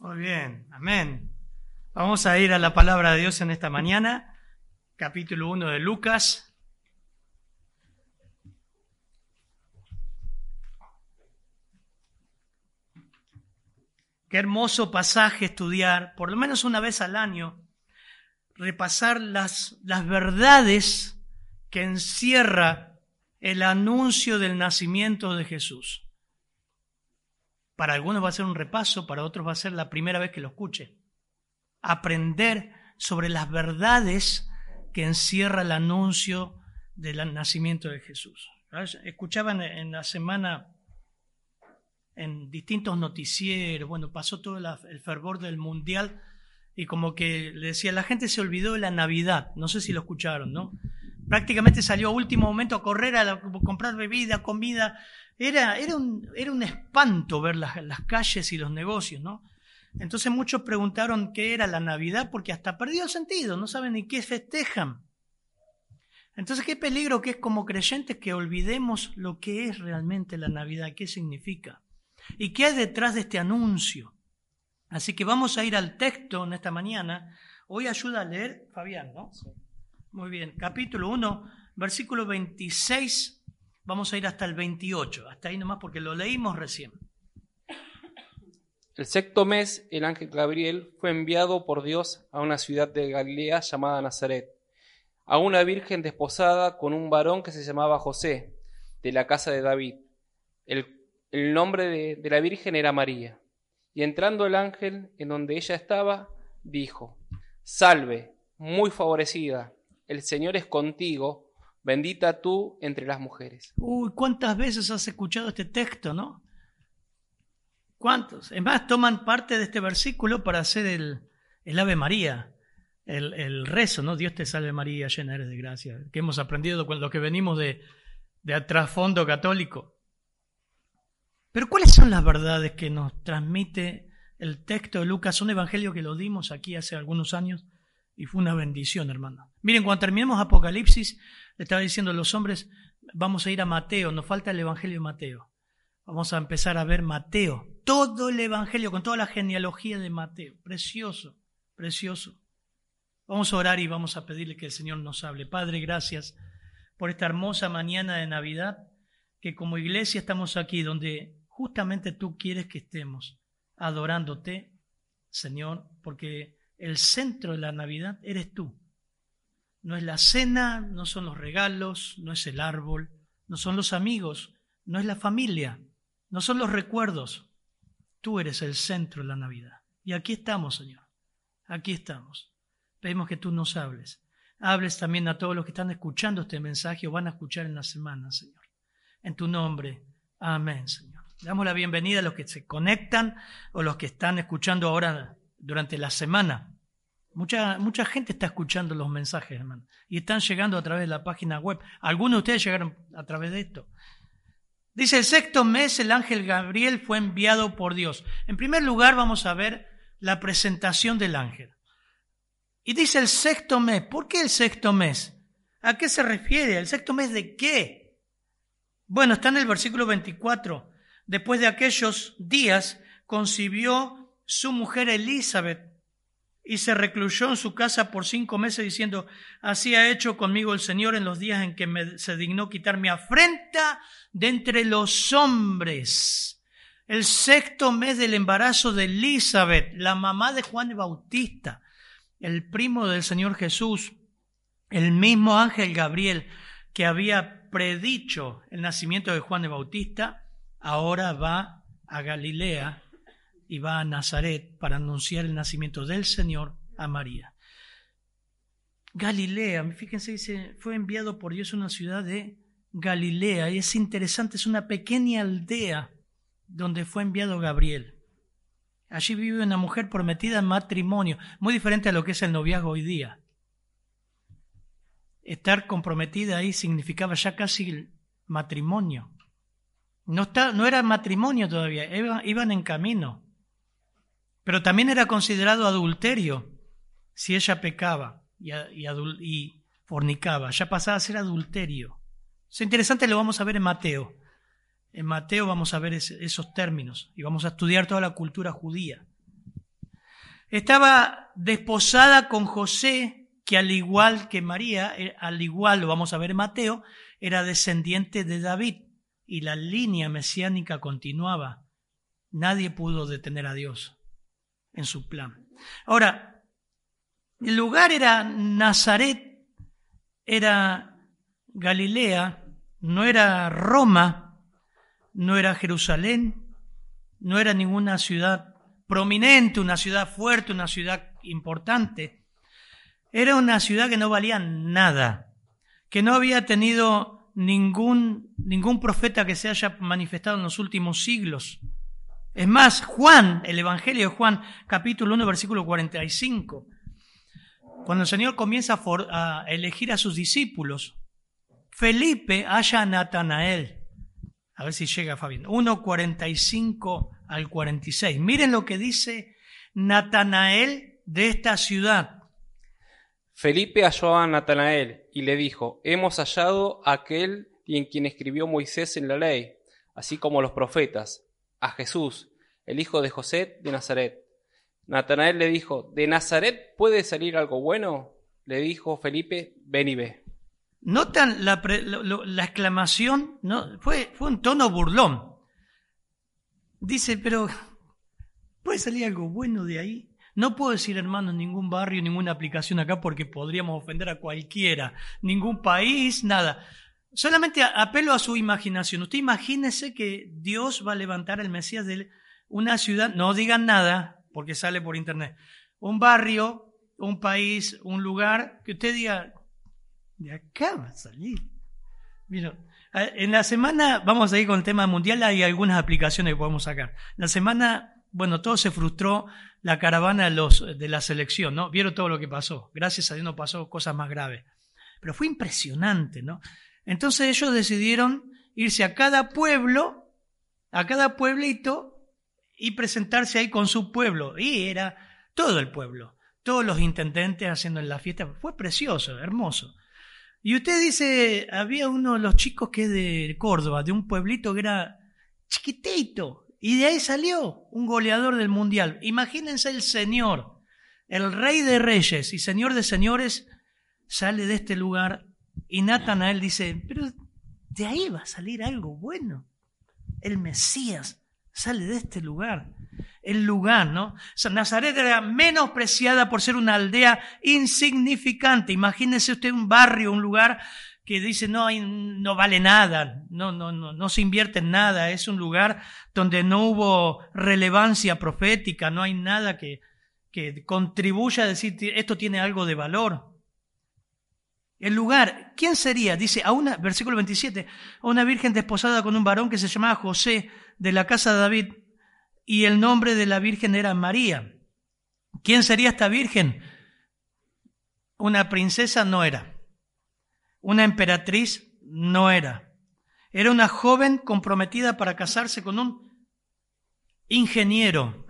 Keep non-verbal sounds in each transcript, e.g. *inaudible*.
Muy bien, amén. Vamos a ir a la palabra de Dios en esta mañana, capítulo 1 de Lucas. Qué hermoso pasaje estudiar, por lo menos una vez al año, repasar las, las verdades que encierra el anuncio del nacimiento de Jesús. Para algunos va a ser un repaso, para otros va a ser la primera vez que lo escuche. Aprender sobre las verdades que encierra el anuncio del nacimiento de Jesús. Escuchaban en la semana en distintos noticieros, bueno, pasó todo el fervor del mundial y como que le decía, la gente se olvidó de la Navidad, no sé si lo escucharon, ¿no? Prácticamente salió a último momento a correr a, comprar bebida, comida, era, era, un, era un espanto ver las, las calles y los negocios, ¿no? Entonces muchos preguntaron qué era la Navidad porque hasta perdió el sentido, no saben ni qué festejan. Entonces, qué peligro que es como creyentes que olvidemos lo que es realmente la Navidad, qué significa. ¿Y qué hay detrás de este anuncio? Así que vamos a ir al texto en esta mañana. Hoy ayuda a leer Fabián, ¿no? Muy bien, capítulo 1, versículo 26, vamos a ir hasta el 28, hasta ahí nomás porque lo leímos recién. El sexto mes, el ángel Gabriel fue enviado por Dios a una ciudad de Galilea llamada Nazaret, a una virgen desposada con un varón que se llamaba José, de la casa de David, el nombre de, la Virgen era María. Y entrando el ángel en donde ella estaba, dijo, Salve, muy favorecida, el Señor es contigo, bendita tú entre las mujeres. Uy, ¿cuántas veces has escuchado este texto, no? ¿Cuántos? Es más, toman parte de este versículo para hacer el, el Ave María, el, el, rezo, ¿no? Dios te salve María, llena eres de gracia, que hemos aprendido con lo que venimos de, de trasfondo católico. Pero ¿cuáles son las verdades que nos transmite el texto de Lucas? Un evangelio que lo dimos aquí hace algunos años y fue una bendición, hermano. Miren, cuando terminemos Apocalipsis, le estaba diciendo a los hombres, vamos a ir a Mateo, nos falta el evangelio de Mateo. Vamos a empezar a ver Mateo, todo el evangelio, con toda la genealogía de Mateo. Precioso, precioso. Vamos a orar y vamos a pedirle que el Señor nos hable. Padre, gracias por esta hermosa mañana de Navidad, que como iglesia estamos aquí donde justamente tú quieres que estemos adorándote, Señor, porque el centro de la Navidad eres tú. No es la cena, no son los regalos, no es el árbol, no son los amigos, no es la familia, no son los recuerdos. Tú eres el centro de la Navidad. Y aquí estamos, Señor. Aquí estamos. Pedimos que tú nos hables. Hables también a todos los que están escuchando este mensaje o van a escuchar en la semana, Señor. En tu nombre. Amén, Señor. Damos la bienvenida a los que se conectan o los que están escuchando ahora durante la semana. Mucha, mucha gente está escuchando los mensajes, hermano, y están llegando a través de la página web. Algunos de ustedes llegaron a través de esto. Dice, el sexto mes el ángel Gabriel fue enviado por Dios. En primer lugar vamos a ver la presentación del ángel. Y dice el sexto mes. ¿Por qué el sexto mes? ¿A qué se refiere? ¿El sexto mes de qué? Bueno, está en el versículo 24. Después de aquellos días concibió su mujer Elizabeth y se recluyó en su casa por cinco meses diciendo, así ha hecho conmigo el Señor en los días en que me, se dignó quitar mi afrenta de entre los hombres. El sexto mes del embarazo de Elizabeth, la mamá de Juan Bautista, el primo del Señor Jesús, el mismo ángel Gabriel que había predicho el nacimiento de Juan el Bautista, ahora va a Galilea y va a Nazaret para anunciar el nacimiento del Señor a María. Galilea, fíjense, dice, fue enviado por Dios a una ciudad de Galilea y es interesante, es una pequeña aldea donde fue enviado Gabriel. Allí vive una mujer prometida en matrimonio, muy diferente a lo que es el noviazgo hoy día. Estar comprometida ahí significaba ya casi matrimonio. No, está, no era matrimonio todavía, iban en camino. Pero también era considerado adulterio si ella pecaba y, fornicaba. Ya pasaba a ser adulterio. Es interesante, lo vamos a ver en Mateo. En Mateo vamos a ver esos términos y vamos a estudiar toda la cultura judía. Estaba desposada con José, que al igual que María, eh, al igual lo vamos a ver en Mateo, era descendiente de David y la línea mesiánica continuaba. Nadie pudo detener a Dios en su plan. Ahora, el lugar era Nazaret, era Galilea, no era Roma, no era Jerusalén, no era ninguna ciudad prominente, una ciudad fuerte, una ciudad importante. Era una ciudad que no valía nada, que no había tenido ningún, ningún profeta que se haya manifestado en los últimos siglos. Es más, Juan, el Evangelio de Juan, capítulo 1, versículo 45, cuando el Señor comienza a, elegir a sus discípulos, Felipe halla a Natanael. A ver si llega Fabián. 1, 45 al 46. Miren lo que dice Natanael de esta ciudad. Felipe halló a Natanael y le dijo, hemos hallado a aquel en quien escribió Moisés en la ley, así como los profetas a Jesús, el hijo de José de Nazaret. Natanael le dijo, ¿de Nazaret puede salir algo bueno? Le dijo Felipe, ven y ve. Notan la, la exclamación, ¿no? fue, fue un tono burlón. Dice, pero ¿puede salir algo bueno de ahí? No puedo decir, hermano, ningún barrio, ninguna aplicación acá porque podríamos ofender a cualquiera, ningún país, nada. Solamente apelo a su imaginación. Usted imagínese que Dios va a levantar el Mesías de una ciudad, no digan nada, porque sale por internet, un barrio, un país, un lugar, que usted diga, de acá va a salir. Mira, en la semana, vamos a ir con el tema mundial, hay algunas aplicaciones que podemos sacar. La semana, bueno, todo se frustró, la caravana de, de la selección, ¿no? Vieron todo lo que pasó. Gracias a Dios no pasó cosas más graves. Pero fue impresionante, ¿no? Entonces ellos decidieron irse a cada pueblo, a cada pueblito y presentarse ahí con su pueblo. Y era todo el pueblo, todos los intendentes haciendo la fiesta. Fue precioso, hermoso. Y usted dice, había uno de los chicos que es de Córdoba, de un pueblito que era chiquitito, y de ahí salió un goleador del mundial. Imagínense el Señor, el Rey de Reyes y Señor de Señores, sale de este lugar y Natanael dice, pero de ahí va a salir algo bueno. El Mesías sale de este lugar. El lugar, ¿no? Nazaret era menospreciada por ser una aldea insignificante. Imagínese usted un barrio, un lugar que dice no, no vale nada, no, no, no, no se invierte en nada, es un lugar donde no hubo relevancia profética, no hay nada que, que contribuya a decir esto tiene algo de valor. El lugar, ¿quién sería? Dice, a una, versículo 27, a una virgen desposada con un varón que se llamaba José de la casa de David y el nombre de la virgen era María. ¿Quién sería esta virgen? Una princesa no era. Una emperatriz no era. Era una joven comprometida para casarse con un ingeniero.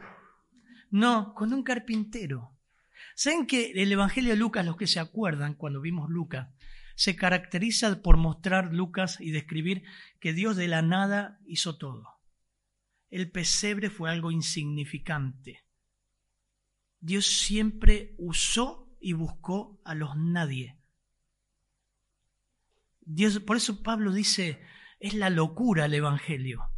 No, con un carpintero. ¿Saben que el Evangelio de Lucas, los que se acuerdan cuando vimos Lucas, se caracteriza por mostrar Lucas y describir que Dios de la nada hizo todo? El pesebre fue algo insignificante. Dios siempre usó y buscó a los nadie. Dios, por eso Pablo dice, es la locura el Evangelio.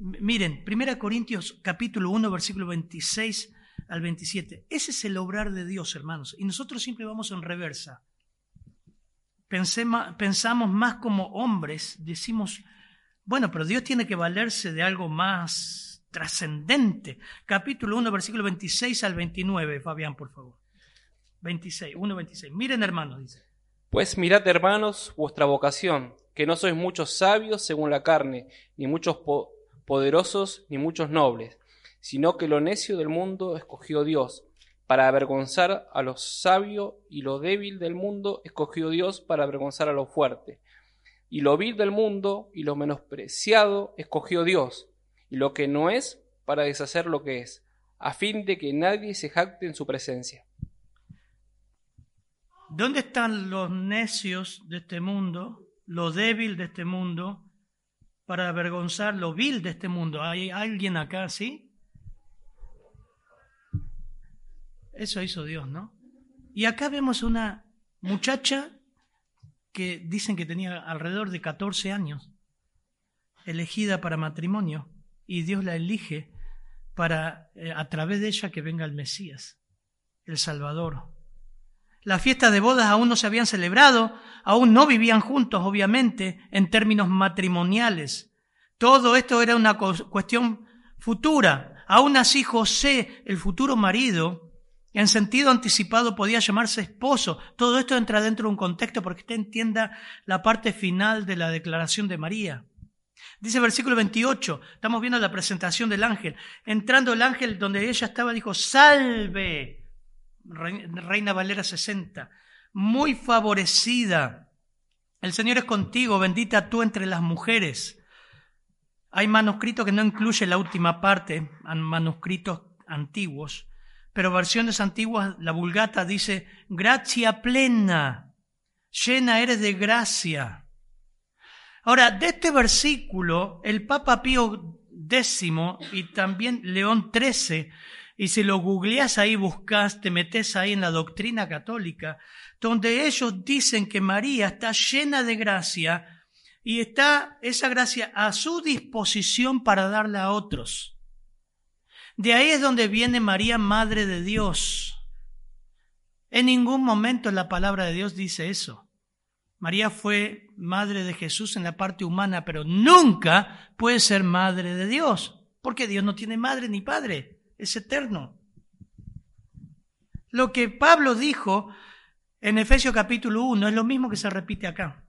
Miren, 1 Corintios capítulo 1, versículo 26 al 27. Ese es el obrar de Dios, hermanos. Y nosotros siempre vamos en reversa. pensamos más como hombres, decimos, bueno, pero Dios tiene que valerse de algo más trascendente. Capítulo 1, versículo 26 al 29, Fabián, por favor. 26, 1, 26. Miren, hermanos, dice. Pues mirad, hermanos, vuestra vocación, que no sois muchos sabios según la carne, ni muchos poderosos, ni muchos nobles sino que lo necio del mundo escogió Dios, para avergonzar a lo sabio, y lo débil del mundo escogió Dios para avergonzar a lo fuerte. Y lo vil del mundo y lo menospreciado escogió Dios, y lo que no es para deshacer lo que es, a fin de que nadie se jacte en su presencia. ¿Dónde están los necios de este mundo, lo débil de este mundo, para avergonzar lo vil de este mundo? ¿Hay alguien acá, sí? Eso hizo Dios, ¿no? Y acá vemos una muchacha que dicen que tenía alrededor de 14 años, elegida para matrimonio, y Dios la elige para, eh, a través de ella, que venga el Mesías, el Salvador. Las fiestas de bodas aún no se habían celebrado, aún no vivían juntos, obviamente, en términos matrimoniales. Todo esto era una cuestión futura. Aún así, José, el futuro marido, en sentido anticipado podía llamarse esposo. Todo esto entra dentro de un contexto porque usted entienda la parte final de la declaración de María. Dice versículo 28, estamos viendo la presentación del ángel. Entrando el ángel donde ella estaba, dijo, salve, Reina Valera 60, muy favorecida. El Señor es contigo, bendita tú entre las mujeres. Hay manuscritos que no incluyen la última parte, manuscritos antiguos, pero versiones antiguas, la vulgata dice, gracia plena, llena eres de gracia. Ahora, de este versículo, el Papa Pío X y también León XIII, y si lo googleás ahí, buscas, te metes ahí en la doctrina católica, donde ellos dicen que María está llena de gracia y está esa gracia a su disposición para darla a otros. De ahí es donde viene María, Madre de Dios. En ningún momento la palabra de Dios dice eso. María fue madre de Jesús en la parte humana, pero nunca puede ser madre de Dios, porque Dios no tiene madre ni padre, es eterno. Lo que Pablo dijo en Efesios capítulo 1 es lo mismo que se repite acá.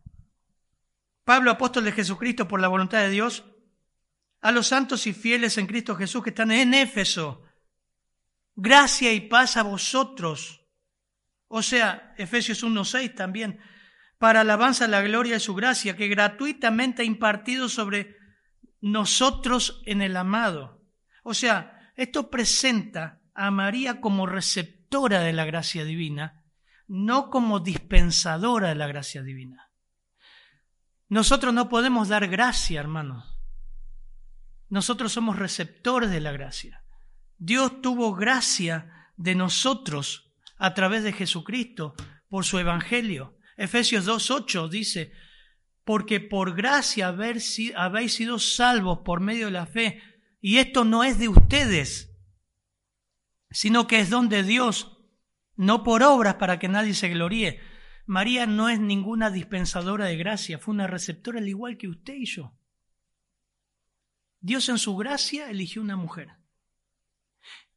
Pablo, apóstol de Jesucristo por la voluntad de Dios, a los santos y fieles en Cristo Jesús que están en Éfeso. Gracia y paz a vosotros. O sea, Efesios 1.6 también, para alabanza la gloria de su gracia, que gratuitamente ha impartido sobre nosotros en el amado. O sea, esto presenta a María como receptora de la gracia divina, no como dispensadora de la gracia divina. Nosotros no podemos dar gracia, hermanos. Nosotros somos receptores de la gracia. Dios tuvo gracia de nosotros a través de Jesucristo por su evangelio. Efesios 2.8 dice, porque por gracia habéis sido salvos por medio de la fe, y esto no es de ustedes, sino que es don de Dios, no por obras para que nadie se gloríe. María no es ninguna dispensadora de gracia, fue una receptora al igual que usted y yo. Dios en su gracia eligió una mujer.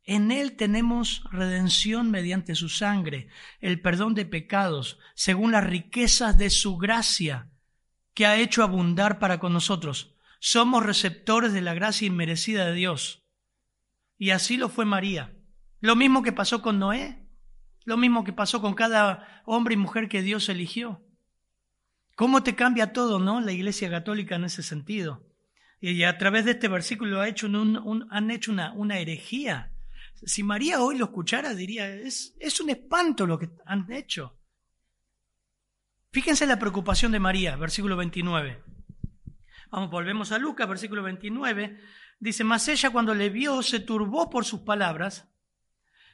En Él tenemos redención mediante su sangre, el perdón de pecados, según las riquezas de su gracia, que ha hecho abundar para con nosotros. Somos receptores de la gracia inmerecida de Dios. Y así lo fue María. Lo mismo que pasó con Noé, lo mismo que pasó con cada hombre y mujer que Dios eligió. ¿Cómo te cambia todo, no? La Iglesia Católica en ese sentido. Y a través de este versículo ha hecho han hecho una, una, herejía. Si María hoy lo escuchara, diría, es, es un espanto lo que han hecho. Fíjense la preocupación de María, versículo 29. Vamos, volvemos a Lucas, versículo 29. Dice, mas ella cuando le vio se turbó por sus palabras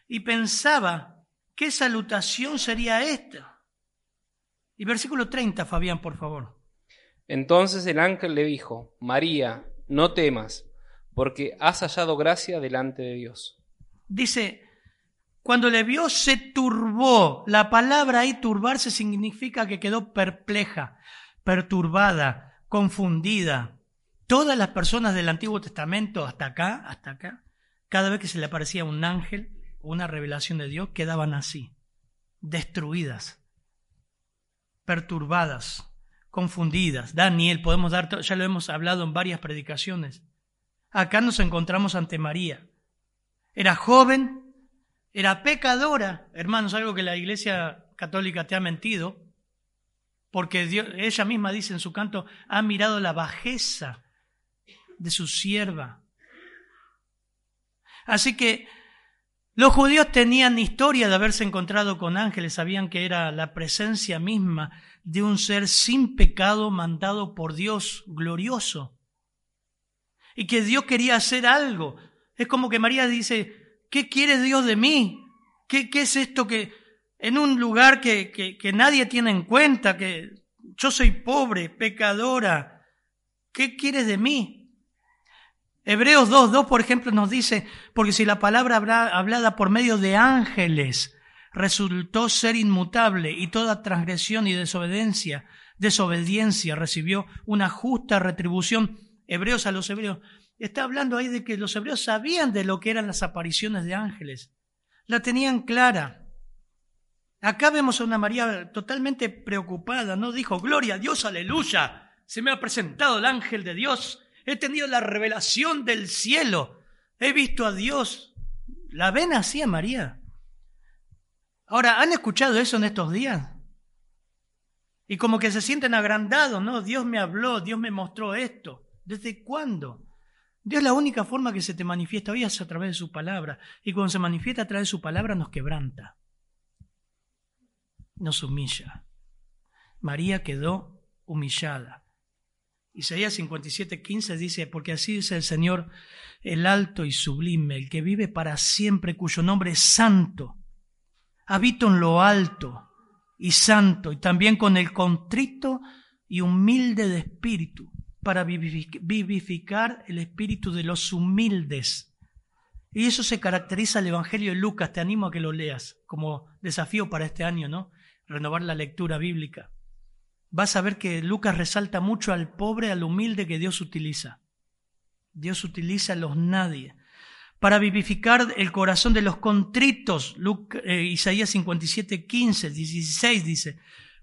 y pensaba, ¿qué salutación sería esta? Y versículo 30, Fabián, por favor. Entonces el ángel le dijo, María, no temas, porque has hallado gracia delante de Dios. Dice, cuando le vio se turbó. La palabra ahí turbarse significa que quedó perpleja, perturbada, confundida. Todas las personas del Antiguo Testamento, hasta acá, hasta acá, cada vez que se le aparecía un ángel o una revelación de Dios, quedaban así, destruidas, perturbadas confundidas. Daniel, podemos dar, ya lo hemos hablado en varias predicaciones. Acá nos encontramos ante María. Era joven, era pecadora, hermanos, algo que la iglesia católica te ha mentido, porque ella misma dice en su canto, ha mirado la bajeza de su sierva. Así que los judíos tenían historia de haberse encontrado con ángeles, sabían que era la presencia misma de un ser sin pecado mandado por Dios glorioso. Y que Dios quería hacer algo. Es como que María dice, ¿qué quiere Dios de mí? ¿Qué, qué es esto que en un lugar que, que nadie tiene en cuenta, que yo soy pobre, pecadora, ¿qué quieres de mí? Hebreos 2.2, por ejemplo, nos dice, porque si la palabra hablada por medio de ángeles resultó ser inmutable y toda transgresión y desobediencia, desobediencia recibió una justa retribución, Hebreos a los hebreos, está hablando ahí de que los hebreos sabían de lo que eran las apariciones de ángeles, la tenían clara. Acá vemos a una María totalmente preocupada, no dijo, gloria a Dios, aleluya, se me ha presentado el ángel de Dios. He tenido la revelación del cielo, he visto a Dios. ¿La ven así a María? Ahora, ¿han escuchado eso en estos días? Y como que se sienten agrandados, ¿no? Dios me habló, Dios me mostró esto. ¿Desde cuándo? Dios la única forma que se te manifiesta hoy es a través de su palabra. Y cuando se manifiesta a través de su palabra nos quebranta, nos humilla. María quedó humillada. Isaías 57, 15 dice, porque así dice el Señor, el alto y sublime, el que vive para siempre, cuyo nombre es santo. Habito en lo alto y santo, y también con el contrito y humilde de espíritu, para vivificar el espíritu de los humildes. Y eso se caracteriza el Evangelio de Lucas, te animo a que lo leas como desafío para este año, ¿no? Renovar la lectura bíblica vas a ver que Lucas resalta mucho al pobre, al humilde que Dios utiliza. Dios utiliza a los nadie para vivificar el corazón de los contritos. Eh, Isaías 57, 15, 16 dice,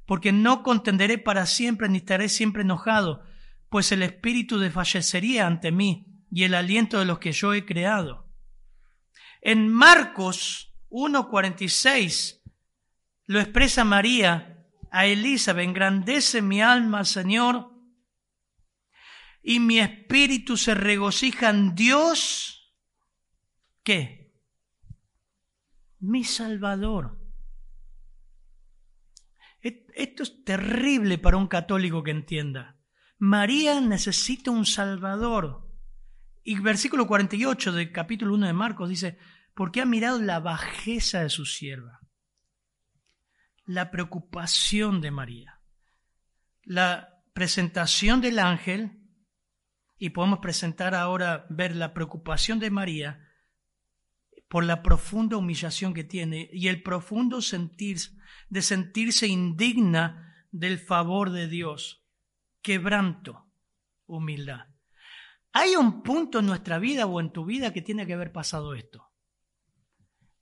porque no contenderé para siempre ni estaré siempre enojado, pues el espíritu desfallecería ante mí y el aliento de los que yo he creado. En Marcos 1.46 lo expresa María a Elizabeth, engrandece mi alma, Señor, y mi espíritu se regocija en Dios. ¿Qué? Mi Salvador. Esto es terrible para un católico que entienda. María necesita un Salvador. Y versículo 48 del capítulo 1 de Marcos dice, porque ha mirado la bajeza de su sierva la preocupación de María. La presentación del ángel, y podemos presentar ahora, ver la preocupación de María por la profunda humillación que tiene y el profundo sentir de sentirse indigna del favor de Dios. Quebranto, humildad. Hay un punto en nuestra vida o en tu vida que tiene que haber pasado esto.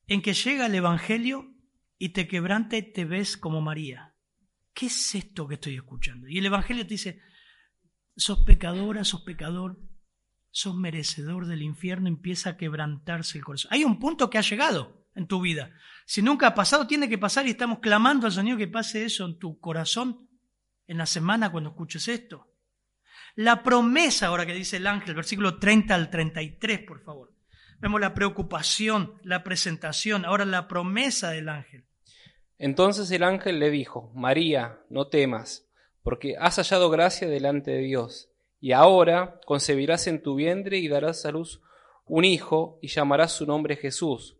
En que llega el Evangelio y te quebrante te ves como María. ¿Qué es esto que estoy escuchando? Y el Evangelio te dice, sos pecadora, sos pecador, sos merecedor del infierno, empieza a quebrantarse el corazón. Hay un punto que ha llegado en tu vida. Si nunca ha pasado, tiene que pasar y estamos clamando al Señor que pase eso en tu corazón en la semana cuando escuches esto. La promesa, ahora que dice el ángel, versículo 30 al 33, por favor. Vemos la preocupación, la presentación, ahora la promesa del ángel. Entonces el ángel le dijo, María, no temas, porque has hallado gracia delante de Dios, y ahora concebirás en tu vientre y darás a luz un hijo, y llamarás su nombre Jesús.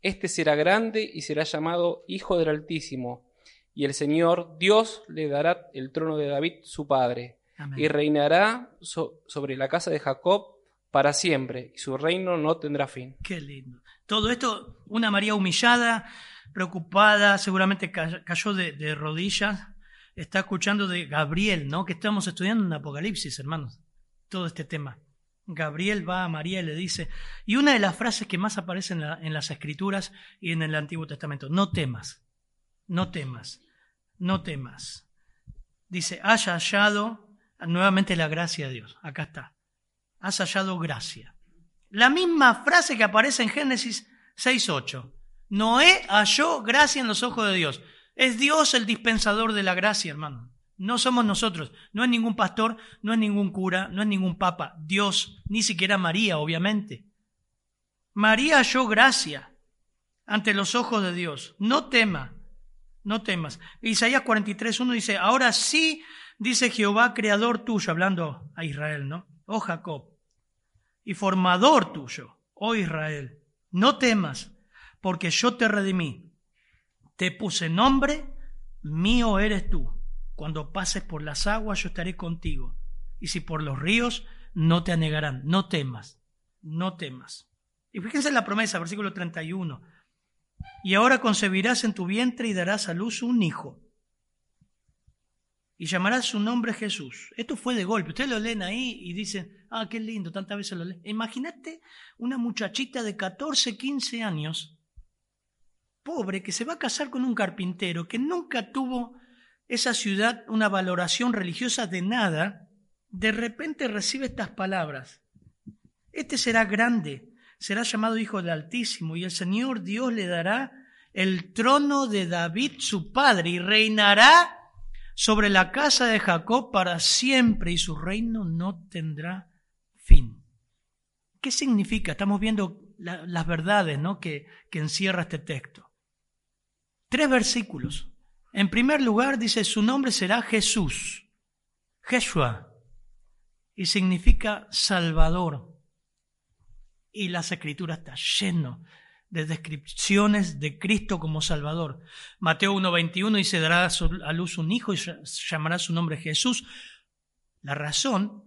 Este será grande y será llamado Hijo del Altísimo, y el Señor Dios le dará el trono de David su padre, y reinará sobre la casa de Jacob para siempre, y su reino no tendrá fin. Qué lindo. Todo esto, una María humillada, preocupada, seguramente cayó de, rodillas, está escuchando de Gabriel, ¿no? Que estamos estudiando en Apocalipsis, hermanos, todo este tema. Gabriel va a María y le dice, y una de las frases que más aparecen en, en las escrituras y en el Antiguo Testamento, no temas, no temas, no temas. Dice, haya hallado nuevamente la gracia de Dios, acá está, has hallado gracia. La misma frase que aparece en Génesis 6.8. Noé halló gracia en los ojos de Dios. Es Dios el dispensador de la gracia, hermano. No somos nosotros. No es ningún pastor, no es ningún cura, no es ningún papa. Dios, ni siquiera María, obviamente. María halló gracia ante los ojos de Dios. No tema, no temas. Isaías 43.1 dice, ahora sí, dice Jehová, creador tuyo, hablando a Israel, ¿no? Oh Jacob, y formador tuyo, oh Israel, no temas, porque yo te redimí. Te puse nombre, mío eres tú. Cuando pases por las aguas, yo estaré contigo. Y si por los ríos, no te anegarán. No temas, no temas. Y fíjense en la promesa, versículo 31. Y ahora concebirás en tu vientre y darás a luz un hijo. Y llamarás su nombre Jesús. Esto fue de golpe. Ustedes lo leen ahí y dicen, ah, qué lindo, tantas veces lo leen. Imagínate una muchachita de 14, 15 años, pobre, que se va a casar con un carpintero, que nunca tuvo esa ciudad una valoración religiosa de nada, de repente recibe estas palabras. Este será grande, será llamado Hijo del Altísimo, y el Señor Dios le dará el trono de David su padre, y reinará sobre la casa de Jacob para siempre, y su reino no tendrá fin. ¿Qué significa? Estamos viendo las verdades ¿no? que, que encierra este texto. Tres versículos. En primer lugar dice, su nombre será Jesús, Jeshua, y significa Salvador y las escrituras está lleno de descripciones de Cristo como Salvador. Mateo 1.21 dice, dará a luz un hijo y llamará su nombre Jesús. La razón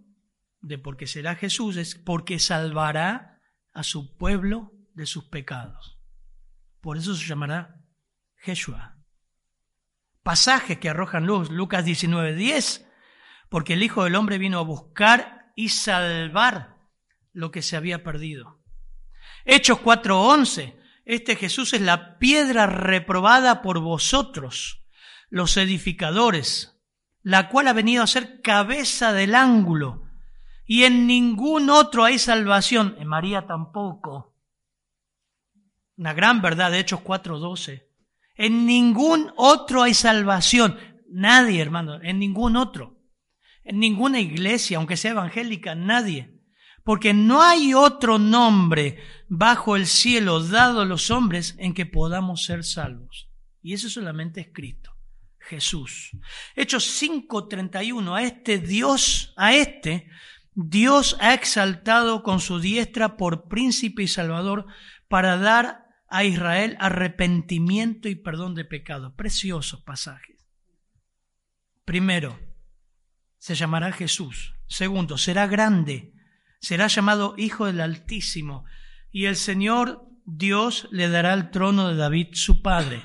de por qué será Jesús es porque salvará a su pueblo de sus pecados. Por eso se llamará Jeshua. Pasajes que arrojan luz, Lucas 19.10, porque el Hijo del Hombre vino a buscar y salvar lo que se había perdido. Hechos 4:11. Este Jesús es la piedra reprobada por vosotros, los edificadores, la cual ha venido a ser cabeza del ángulo. Y en ningún otro hay salvación, en María tampoco. Una gran verdad de Hechos 4:12. En ningún otro hay salvación. Nadie, hermano, en ningún otro. En ninguna iglesia, aunque sea evangélica, nadie porque no hay otro nombre bajo el cielo dado a los hombres en que podamos ser salvos. Y eso solamente es Cristo, Jesús. Hechos 5:31, a este Dios, a este Dios ha exaltado con su diestra por príncipe y salvador para dar a Israel arrepentimiento y perdón de pecado. Preciosos pasajes. Primero, se llamará Jesús. Segundo, será grande será llamado Hijo del Altísimo, y el Señor Dios le dará el trono de David su padre.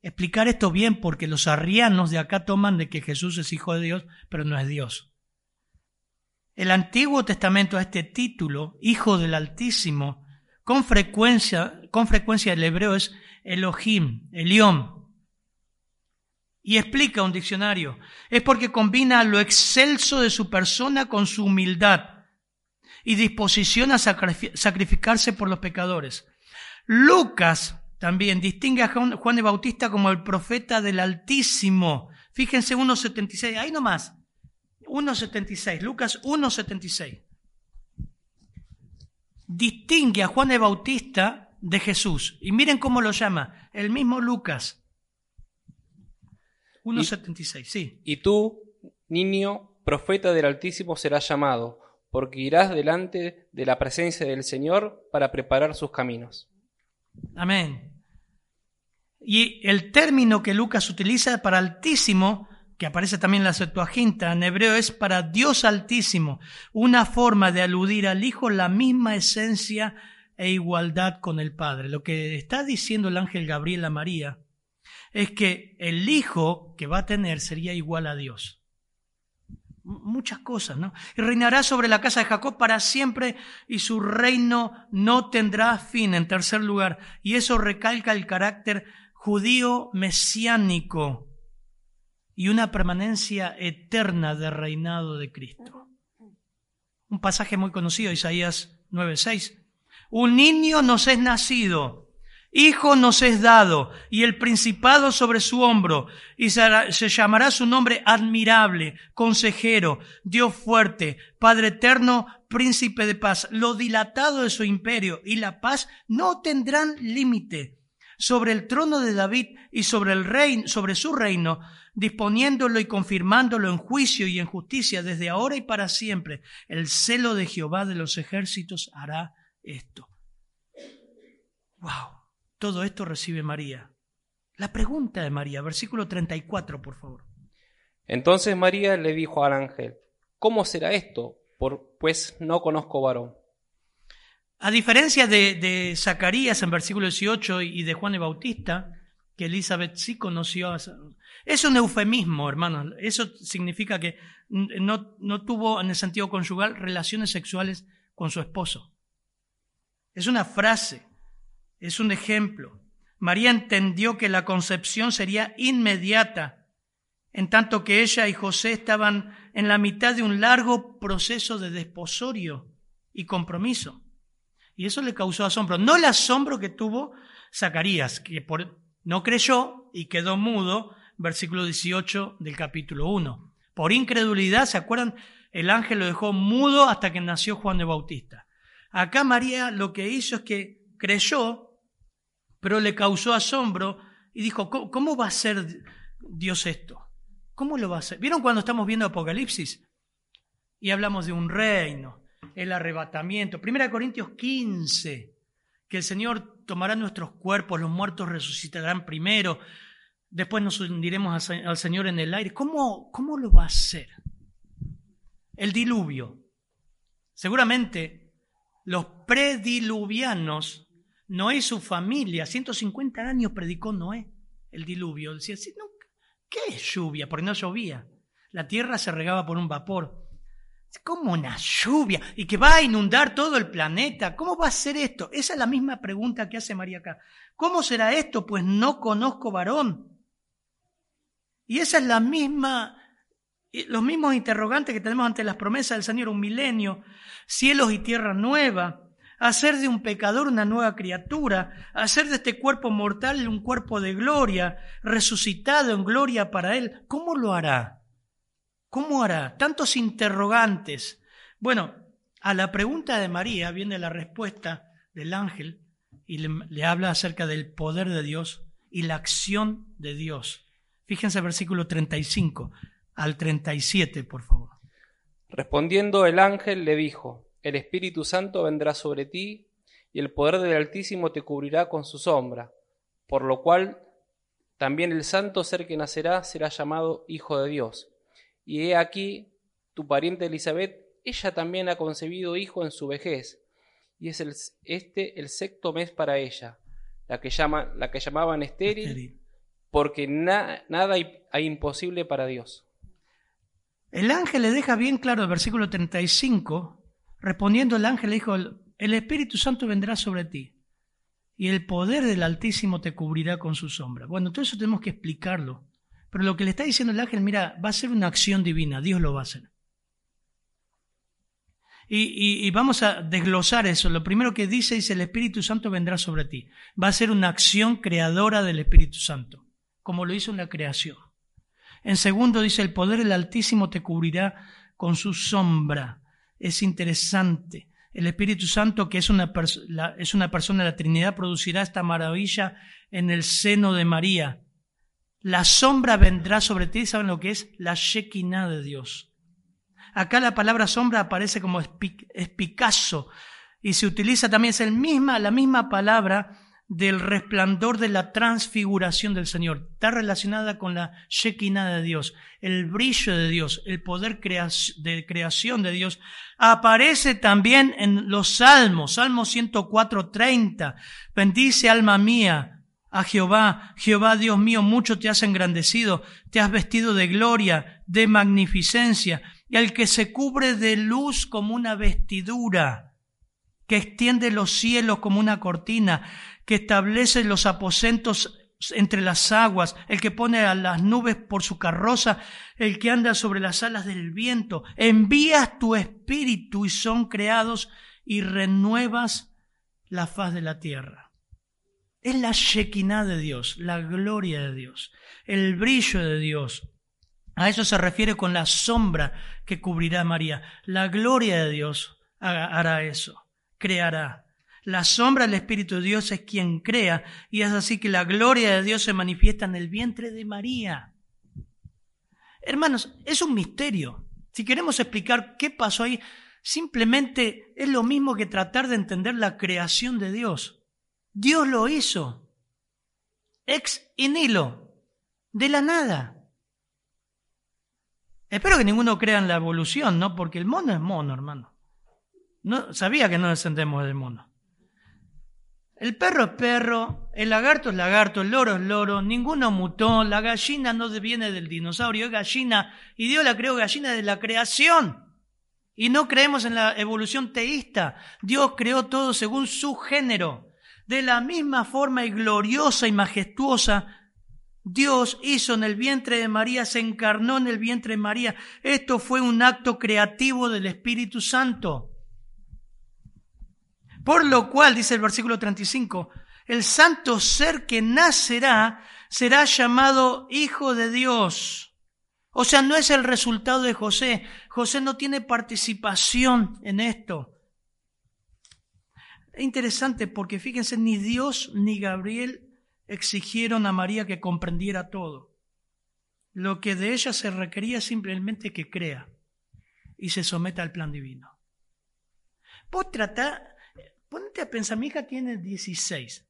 Explicar esto bien porque los arrianos de acá toman de que Jesús es Hijo de Dios, pero no es Dios. El Antiguo Testamento a este título, Hijo del Altísimo, con frecuencia, con frecuencia el hebreo es Elohim, Elión. Y explica un diccionario, es porque combina lo excelso de su persona con su humildad y disposición a sacrificarse por los pecadores. Lucas también distingue a Juan de Bautista como el profeta del Altísimo. Fíjense 1.76, ahí nomás. 1.76, Lucas 1.76. Distingue a Juan de Bautista de Jesús. Y miren cómo lo llama, el mismo Lucas. 1.76, sí. Y tú, niño, profeta del Altísimo serás llamado porque irás delante de la presencia del Señor para preparar sus caminos. Amén. Y el término que Lucas utiliza para altísimo, que aparece también en la Septuaginta, en hebreo es para Dios altísimo, una forma de aludir al Hijo la misma esencia e igualdad con el Padre. Lo que está diciendo el ángel Gabriel a María es que el Hijo que va a tener sería igual a Dios muchas cosas, ¿no? Y reinará sobre la casa de Jacob para siempre y su reino no tendrá fin, en tercer lugar. Y eso recalca el carácter judío mesiánico y una permanencia eterna de reinado de Cristo. Un pasaje muy conocido, Isaías 9:6. Un niño nos es nacido Hijo nos es dado, y el principado sobre su hombro, y se llamará su nombre admirable, consejero, Dios fuerte, Padre eterno, príncipe de paz. Lo dilatado de su imperio y la paz no tendrán límite sobre el trono de David y sobre el reino, sobre su reino, disponiéndolo y confirmándolo en juicio y en justicia desde ahora y para siempre. El celo de Jehová de los ejércitos hará esto. Wow. Todo esto recibe María. La pregunta de María, versículo 34, por favor. Entonces María le dijo al ángel, ¿cómo será esto? pues no conozco varón. A diferencia de, Zacarías en versículo 18 y de Juan el Bautista, que Elizabeth sí conoció. Es un eufemismo, hermanos. Eso significa que no, no tuvo en el sentido conjugal relaciones sexuales con su esposo. Es una frase es un ejemplo. María entendió que la concepción sería inmediata, en tanto que ella y José estaban en la mitad de un largo proceso de desposorio y compromiso. Y eso le causó asombro. No el asombro que tuvo Zacarías, que no creyó y quedó mudo, versículo 18 del capítulo 1. Por incredulidad, ¿se acuerdan? El ángel lo dejó mudo hasta que nació Juan de Bautista. Acá María lo que hizo es que creyó pero le causó asombro y dijo, ¿cómo, va a ser Dios esto? ¿Cómo lo va a hacer? ¿Vieron cuando estamos viendo Apocalipsis? Y hablamos de un reino, el arrebatamiento. Primera Corintios 15, que el Señor tomará nuestros cuerpos, los muertos resucitarán primero, después nos hundiremos al Señor en el aire. ¿Cómo, cómo lo va a hacer? El diluvio. Seguramente los prediluvianos Noé y su familia, 150 años predicó Noé el diluvio. Decía, ¿qué es lluvia? Porque no llovía. La tierra se regaba por un vapor. ¿Cómo una lluvia? Y que va a inundar todo el planeta. ¿Cómo va a ser esto? Esa es la misma pregunta que hace María acá. ¿Cómo será esto? Pues no conozco varón. Y esa es la misma, los mismos interrogantes que tenemos ante las promesas del Señor, un milenio, cielos y tierra nueva, hacer de un pecador una nueva criatura, hacer de este cuerpo mortal un cuerpo de gloria, resucitado en gloria para Él. ¿Cómo lo hará? ¿Cómo hará? Tantos interrogantes. Bueno, a la pregunta de María viene la respuesta del ángel y le, habla acerca del poder de Dios y la acción de Dios. Fíjense el versículo 35 al 37, por favor. Respondiendo el ángel le dijo, el Espíritu Santo vendrá sobre ti, y el poder del Altísimo te cubrirá con su sombra, por lo cual también el santo ser que nacerá será llamado Hijo de Dios. Y he aquí, tu pariente Elizabeth, ella también ha concebido hijo en su vejez, y es el, este el sexto mes para ella, la que, llama, la que llamaban estéril, porque nada hay, imposible para Dios. El ángel le deja bien claro el versículo 35 Respondiendo el ángel le dijo, el Espíritu Santo vendrá sobre ti y el poder del Altísimo te cubrirá con su sombra. Bueno, todo eso tenemos que explicarlo. Pero lo que le está diciendo el ángel, mira, va a ser una acción divina, Dios lo va a hacer. Y, y, vamos a desglosar eso. Lo primero que dice es el Espíritu Santo vendrá sobre ti. Va a ser una acción creadora del Espíritu Santo, como lo hizo en la creación. En segundo dice, el poder del Altísimo te cubrirá con su sombra es interesante. El Espíritu Santo, que es una, es una persona de la Trinidad, producirá esta maravilla en el seno de María. La sombra vendrá sobre ti, ¿saben lo que es? La Shekinah de Dios. Acá la palabra sombra aparece como espicazo y se utiliza también, es el misma, la misma palabra del resplandor de la transfiguración del Señor. Está relacionada con la Shekinah de Dios, el brillo de Dios, el poder de creación de Dios. Aparece también en los Salmos, Salmo 104, 30. Bendice alma mía a Jehová, Jehová Dios mío, mucho te has engrandecido, te has vestido de gloria, de magnificencia, y al que se cubre de luz como una vestidura, que extiende los cielos como una cortina, que establece los aposentos entre las aguas, el que pone a las nubes por su carroza, el que anda sobre las alas del viento. Envías tu espíritu y son creados y renuevas la faz de la tierra. Es la Shekinah de Dios, la gloria de Dios, el brillo de Dios. A eso se refiere con la sombra que cubrirá María. La gloria de Dios hará eso, creará. La sombra del Espíritu de Dios es quien crea y es así que la gloria de Dios se manifiesta en el vientre de María. Hermanos, es un misterio. Si queremos explicar qué pasó ahí, simplemente es lo mismo que tratar de entender la creación de Dios. Dios lo hizo. Ex nihilo, de la nada. Espero que ninguno crea en la evolución, ¿no? Porque el mono es mono, hermano. No, sabía que no descendemos del mono. El perro es perro, el lagarto es lagarto, el loro es loro, ninguno mutó, la gallina no viene del dinosaurio, es gallina, y Dios la creó gallina de la creación. Y no creemos en la evolución teísta. Dios creó todo según su género. De la misma forma y gloriosa y majestuosa, Dios hizo en el vientre de María, se encarnó en el vientre de María. Esto fue un acto creativo del Espíritu Santo. Por lo cual, dice el versículo 35, el santo ser que nacerá será llamado Hijo de Dios. O sea, no es el resultado de José. José no tiene participación en esto. Es interesante porque fíjense, ni Dios ni Gabriel exigieron a María que comprendiera todo. Lo que de ella se requería simplemente que crea y se someta al plan divino. Vos tratá, Ponte a pensar, mi hija tiene 16.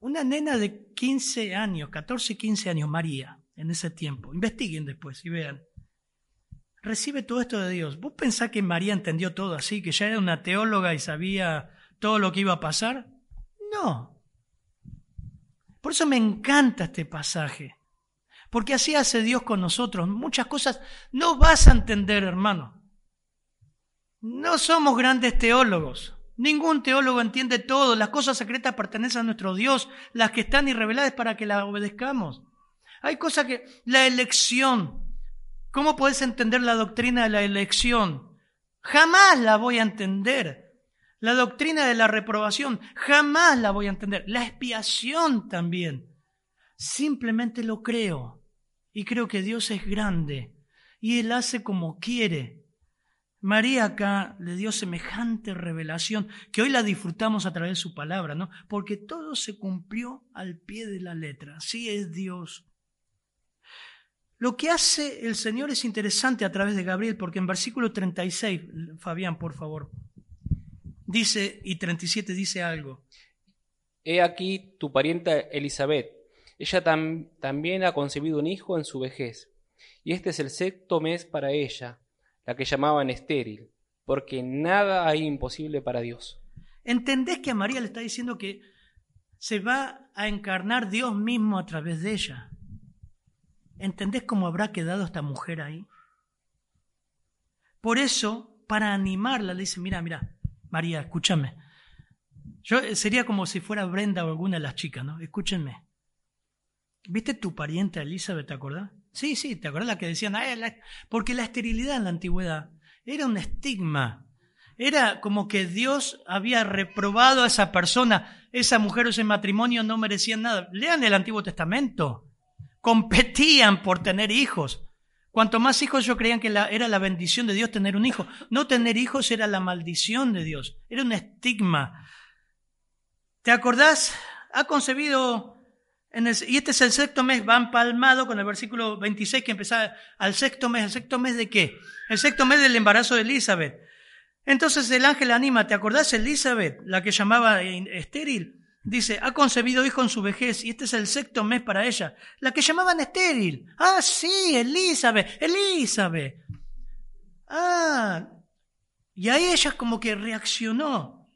Una nena de 15 años, 14, 15 años, María, en ese tiempo. Investiguen después y vean. Recibe todo esto de Dios. ¿Vos pensás que María entendió todo así, que ya era una teóloga y sabía todo lo que iba a pasar? No. Por eso me encanta este pasaje. Porque así hace Dios con nosotros. Muchas cosas no vas a entender, hermano. No somos grandes teólogos. Ningún teólogo entiende todo. Las cosas secretas pertenecen a nuestro Dios, las que están irreveladas para que las obedezcamos. Hay cosas que... La elección. ¿Cómo puedes entender la doctrina de la elección? Jamás la voy a entender. La doctrina de la reprobación, jamás la voy a entender. La expiación también. Simplemente lo creo. Y creo que Dios es grande. Y Él hace como quiere. María acá le dio semejante revelación que hoy la disfrutamos a través de su palabra, ¿no? Porque todo se cumplió al pie de la letra. Así es Dios. Lo que hace el Señor es interesante a través de Gabriel, porque en versículo 36, Fabián, por favor, dice, y 37 dice algo. He aquí tu parienta Elizabeth. Ella también ha concebido un hijo en su vejez, y este es el sexto mes para ella la que llamaban estéril, porque nada hay imposible para Dios. ¿Entendés que a María le está diciendo que se va a encarnar Dios mismo a través de ella? ¿Entendés cómo habrá quedado esta mujer ahí? Por eso, para animarla, le dice, mira, mira, María, escúchame. Yo eh, sería como si fuera Brenda o alguna de las chicas, ¿no? Escúchenme. ¿Viste tu pariente Elizabeth, te acordás? Sí, sí, ¿te acuerdas la que decían? porque la esterilidad en la antigüedad era un estigma. Era como que Dios había reprobado a esa persona. Esa mujer o ese matrimonio no merecían nada. Lean el Antiguo Testamento. Competían por tener hijos. Cuanto más hijos yo creían que era la bendición de Dios tener un hijo. No tener hijos era la maldición de Dios. Era un estigma. ¿Te acordás? Ha concebido y este es el sexto mes, va empalmado con el versículo 26 que empezaba al sexto mes. ¿El sexto mes de qué? El sexto mes del embarazo de Elizabeth. Entonces el ángel anima, ¿te acordás Elizabeth, la que llamaba estéril? Dice, ha concebido hijo en su vejez y este es el sexto mes para ella. La que llamaban estéril. Ah, sí, Elizabeth, Elizabeth. Ah, y ahí ella como que reaccionó.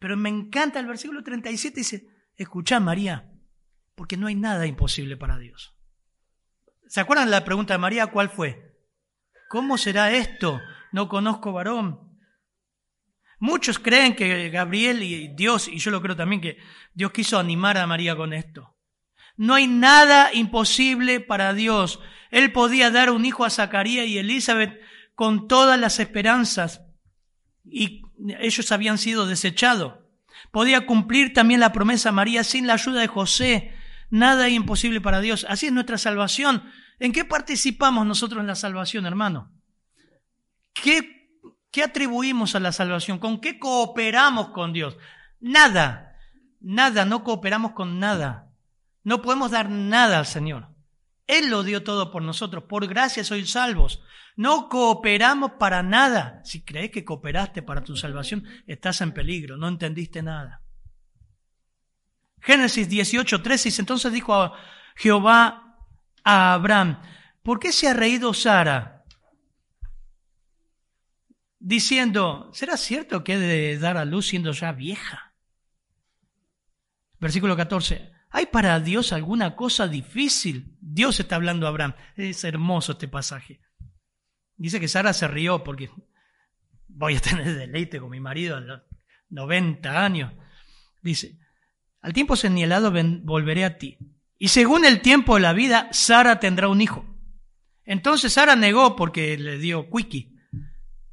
Pero me encanta el versículo 37, dice, escucha María, porque no hay nada imposible para Dios. ¿Se acuerdan la pregunta de María? ¿Cuál fue? ¿Cómo será esto? No conozco varón. Muchos creen que Gabriel y Dios, y yo lo creo también, que Dios quiso animar a María con esto. No hay nada imposible para Dios. Él podía dar un hijo a Zacarías y Elizabeth con todas las esperanzas y ellos habían sido desechados. Podía cumplir también la promesa María sin la ayuda de José. Nada es imposible para Dios. Así es nuestra salvación. ¿En qué participamos nosotros en la salvación, hermano? ¿Qué, qué atribuimos a la salvación? ¿Con qué cooperamos con Dios? Nada. Nada, no cooperamos con nada. No podemos dar nada al Señor. Él lo dio todo por nosotros. Por gracia sois salvos. No cooperamos para nada. Si crees que cooperaste para tu salvación, estás en peligro. No entendiste nada. Génesis 18, 13 entonces dijo Jehová a Abraham, ¿por qué se ha reído Sara? Diciendo, ¿será cierto que he de dar a luz siendo ya vieja? Versículo 14, ¿hay para Dios alguna cosa difícil? Dios está hablando a Abraham. Es hermoso este pasaje. Dice que Sara se rió porque voy a tener deleite con mi marido a los 90 años. Dice, al tiempo señalado volveré a ti. Y según el tiempo de la vida, Sara tendrá un hijo. Entonces Sara negó porque le dio quickie.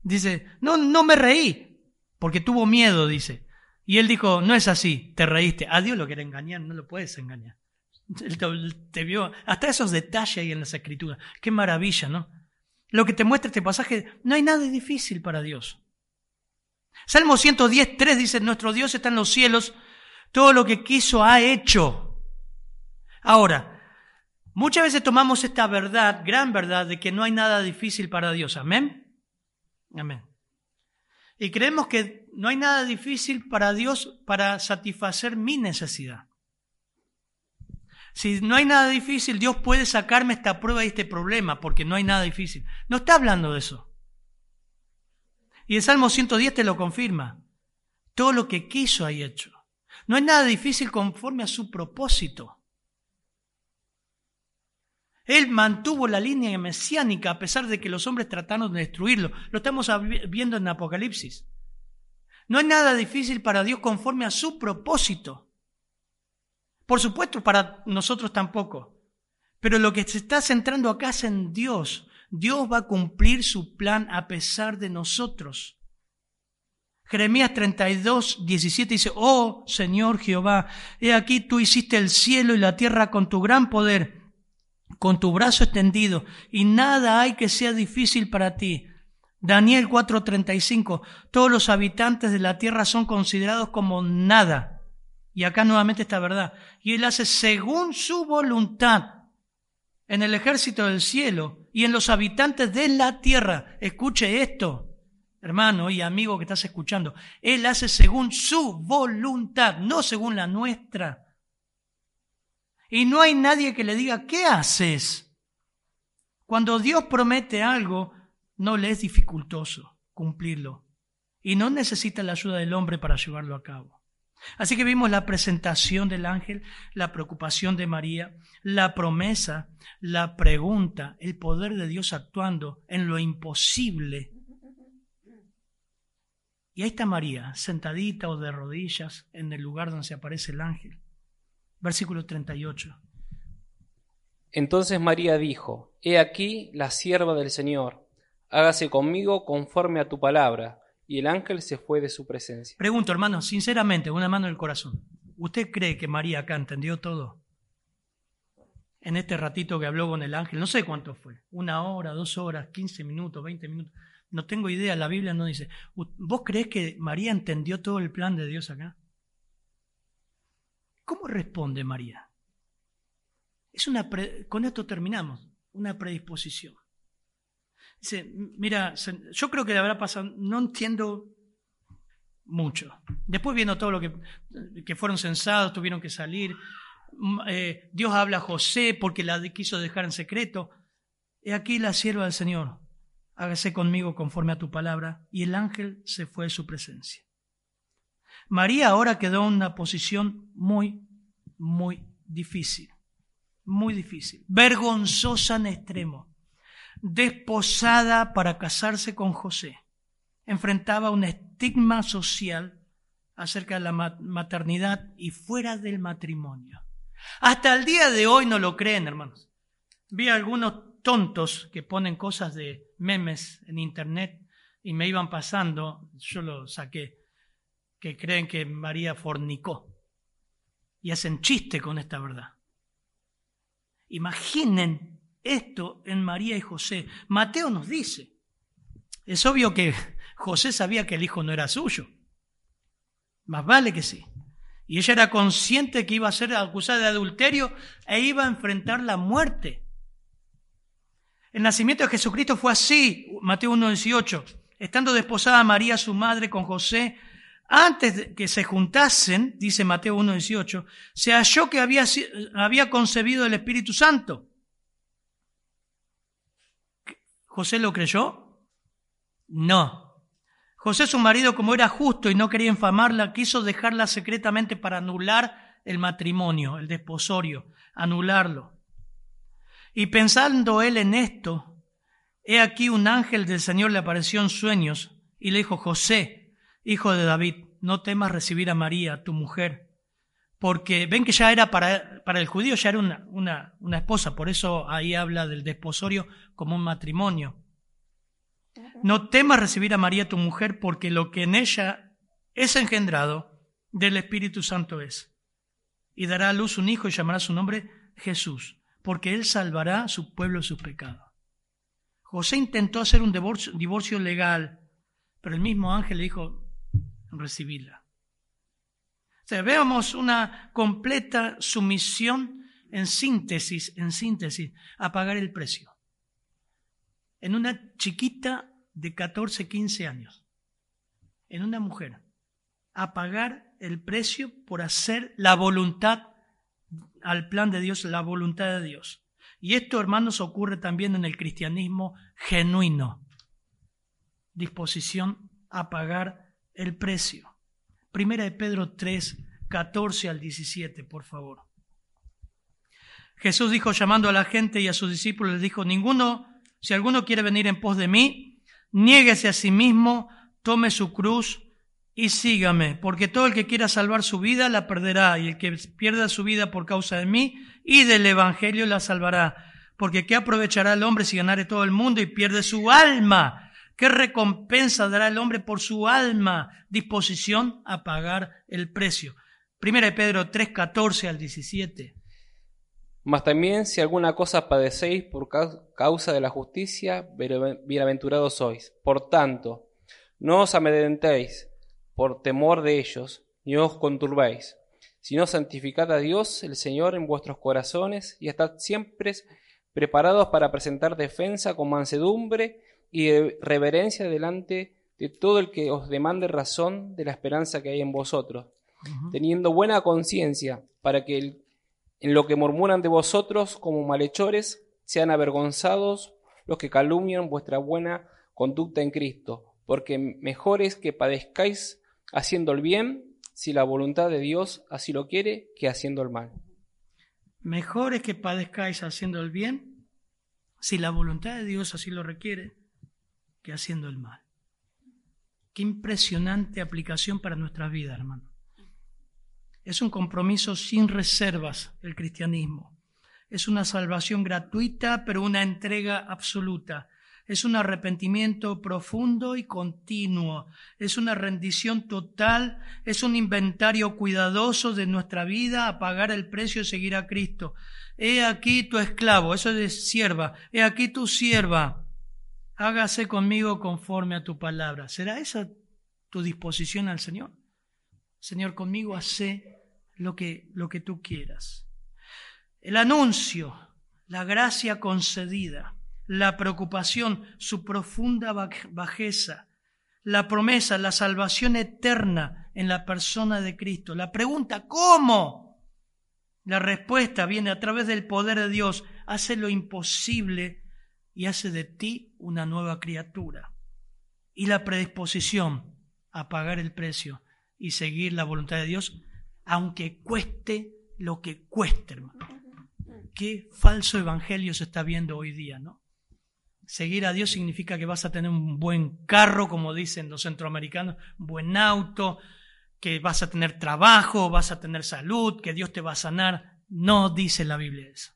Dice, no, no me reí, porque tuvo miedo, dice. Y él dijo, no es así, te reíste. A Dios lo quiere engañar, no lo puedes engañar. *laughs* Él te, vio, hasta esos detalles ahí en las escrituras. Qué maravilla, ¿no? Lo que te muestra este pasaje, no hay nada difícil para Dios. Salmo 110, 3 dice, nuestro Dios está en los cielos, todo lo que quiso ha hecho. Ahora, muchas veces tomamos esta verdad, gran verdad, de que no hay nada difícil para Dios. Amén. Amén. Y creemos que no hay nada difícil para Dios para satisfacer mi necesidad. Si no hay nada difícil, Dios puede sacarme esta prueba y este problema, porque no hay nada difícil. No está hablando de eso. Y el Salmo 110 te lo confirma. Todo lo que quiso hay hecho. No hay nada difícil conforme a su propósito. Él mantuvo la línea mesiánica a pesar de que los hombres trataron de destruirlo. Lo estamos viendo en Apocalipsis. No hay nada difícil para Dios conforme a su propósito. Por supuesto, para nosotros tampoco. Pero lo que se está centrando acá es en Dios. Dios va a cumplir su plan a pesar de nosotros. Jeremías 32, 17 dice, Oh Señor Jehová, he aquí tú hiciste el cielo y la tierra con tu gran poder, con tu brazo extendido, y nada hay que sea difícil para ti. Daniel 4:35, todos los habitantes de la tierra son considerados como nada. Y acá nuevamente está verdad. Y él hace según su voluntad en el ejército del cielo y en los habitantes de la tierra. Escuche esto hermano y amigo que estás escuchando, Él hace según su voluntad, no según la nuestra. Y no hay nadie que le diga, ¿qué haces? Cuando Dios promete algo, no le es dificultoso cumplirlo. Y no necesita la ayuda del hombre para llevarlo a cabo. Así que vimos la presentación del ángel, la preocupación de María, la promesa, la pregunta, el poder de Dios actuando en lo imposible y ahí está María, sentadita o de rodillas en el lugar donde se aparece el ángel. Versículo 38. Entonces María dijo, He aquí la sierva del Señor, hágase conmigo conforme a tu palabra. Y el ángel se fue de su presencia. Pregunto, hermano, sinceramente, una mano en el corazón. ¿Usted cree que María acá entendió todo? En este ratito que habló con el ángel, no sé cuánto fue, una hora, dos horas, quince minutos, veinte minutos. No tengo idea, la Biblia no dice. ¿Vos crees que María entendió todo el plan de Dios acá? ¿Cómo responde María? Es una con esto terminamos, una predisposición. Dice, mira, yo creo que le habrá pasado, no entiendo mucho. Después viendo todo lo que, que fueron censados, tuvieron que salir. Eh, Dios habla a José porque la quiso dejar en secreto. He aquí la sierva del Señor hágase conmigo conforme a tu palabra, y el ángel se fue de su presencia. María ahora quedó en una posición muy, muy difícil, muy difícil, vergonzosa en extremo, desposada para casarse con José, enfrentaba un estigma social acerca de la maternidad y fuera del matrimonio. Hasta el día de hoy no lo creen, hermanos. Vi algunos tontos que ponen cosas de memes en internet y me iban pasando, yo lo saqué, que creen que María fornicó y hacen chiste con esta verdad. Imaginen esto en María y José. Mateo nos dice, es obvio que José sabía que el hijo no era suyo. Más vale que sí. Y ella era consciente que iba a ser acusada de adulterio e iba a enfrentar la muerte. El nacimiento de Jesucristo fue así, Mateo 1.18. Estando desposada María, su madre, con José, antes que se juntasen, dice Mateo 1.18, se halló que había, había concebido el Espíritu Santo. ¿José lo creyó? No. José, su marido, como era justo y no quería infamarla, quiso dejarla secretamente para anular el matrimonio, el desposorio, anularlo. Y pensando él en esto, he aquí un ángel del Señor le apareció en sueños y le dijo, José, hijo de David, no temas recibir a María, tu mujer, porque ven que ya era para, para el judío, ya era una, una, una esposa, por eso ahí habla del desposorio como un matrimonio. No temas recibir a María tu mujer, porque lo que en ella es engendrado del Espíritu Santo es. Y dará a luz un hijo y llamará su nombre Jesús, porque él salvará a su pueblo de sus pecados. José intentó hacer un divorcio, legal, pero el mismo ángel le dijo, recibirla. O sea, veamos una completa sumisión en síntesis, en síntesis, a pagar el precio en una chiquita de 14, 15 años, en una mujer, a pagar el precio por hacer la voluntad al plan de Dios, la voluntad de Dios. Y esto, hermanos, ocurre también en el cristianismo genuino. Disposición a pagar el precio. Primera de Pedro 3, 14 al 17, por favor. Jesús dijo llamando a la gente y a sus discípulos, les dijo, ninguno si alguno quiere venir en pos de mí, niéguese a sí mismo, tome su cruz y sígame, porque todo el que quiera salvar su vida la perderá, y el que pierda su vida por causa de mí y del Evangelio la salvará. Porque ¿qué aprovechará el hombre si ganare todo el mundo y pierde su alma? ¿Qué recompensa dará el hombre por su alma? Disposición a pagar el precio. Primera de Pedro 3, 14 al 17. Mas también si alguna cosa padecéis por causa de la justicia, bienaventurados sois. Por tanto, no os amedrentéis por temor de ellos, ni os conturbéis, sino santificad a Dios el Señor en vuestros corazones y estad siempre preparados para presentar defensa con mansedumbre y reverencia delante de todo el que os demande razón de la esperanza que hay en vosotros, teniendo buena conciencia para que el en lo que murmuran de vosotros como malhechores, sean avergonzados los que calumnian vuestra buena conducta en Cristo, porque mejor es que padezcáis haciendo el bien, si la voluntad de Dios así lo quiere, que haciendo el mal. Mejor es que padezcáis haciendo el bien, si la voluntad de Dios así lo requiere, que haciendo el mal. Qué impresionante aplicación para nuestra vida, hermano. Es un compromiso sin reservas el cristianismo. Es una salvación gratuita, pero una entrega absoluta. Es un arrepentimiento profundo y continuo. Es una rendición total. Es un inventario cuidadoso de nuestra vida a pagar el precio de seguir a Cristo. He aquí tu esclavo, eso es sierva. He aquí tu sierva. Hágase conmigo conforme a tu palabra. ¿Será esa tu disposición al Señor? Señor, conmigo hace lo que, lo que tú quieras. El anuncio, la gracia concedida, la preocupación, su profunda bajeza, la promesa, la salvación eterna en la persona de Cristo. La pregunta, ¿cómo? La respuesta viene a través del poder de Dios, hace lo imposible y hace de ti una nueva criatura. Y la predisposición a pagar el precio y seguir la voluntad de Dios aunque cueste lo que cueste, hermano. Qué falso evangelio se está viendo hoy día, ¿no? Seguir a Dios significa que vas a tener un buen carro, como dicen los centroamericanos, buen auto, que vas a tener trabajo, vas a tener salud, que Dios te va a sanar. No dice la Biblia eso.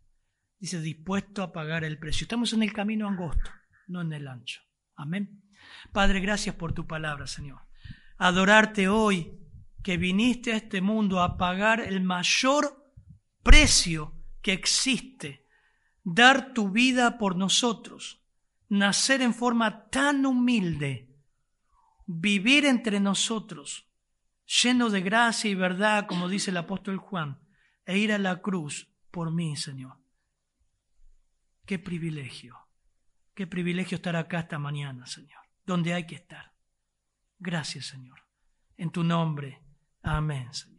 Dice dispuesto a pagar el precio. Estamos en el camino angosto, no en el ancho. Amén. Padre, gracias por tu palabra, Señor. Adorarte hoy que viniste a este mundo a pagar el mayor precio que existe, dar tu vida por nosotros, nacer en forma tan humilde, vivir entre nosotros, lleno de gracia y verdad, como dice el apóstol Juan, e ir a la cruz por mí, Señor. Qué privilegio, qué privilegio estar acá esta mañana, Señor, donde hay que estar. Gracias, Señor. En tu nombre. Amén, Señor.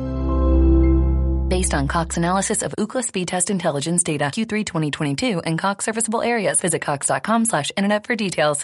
Based on Cox analysis of Ookla speed test intelligence data Q3 2022 and Cox serviceable areas, visit cox.com slash internet for details.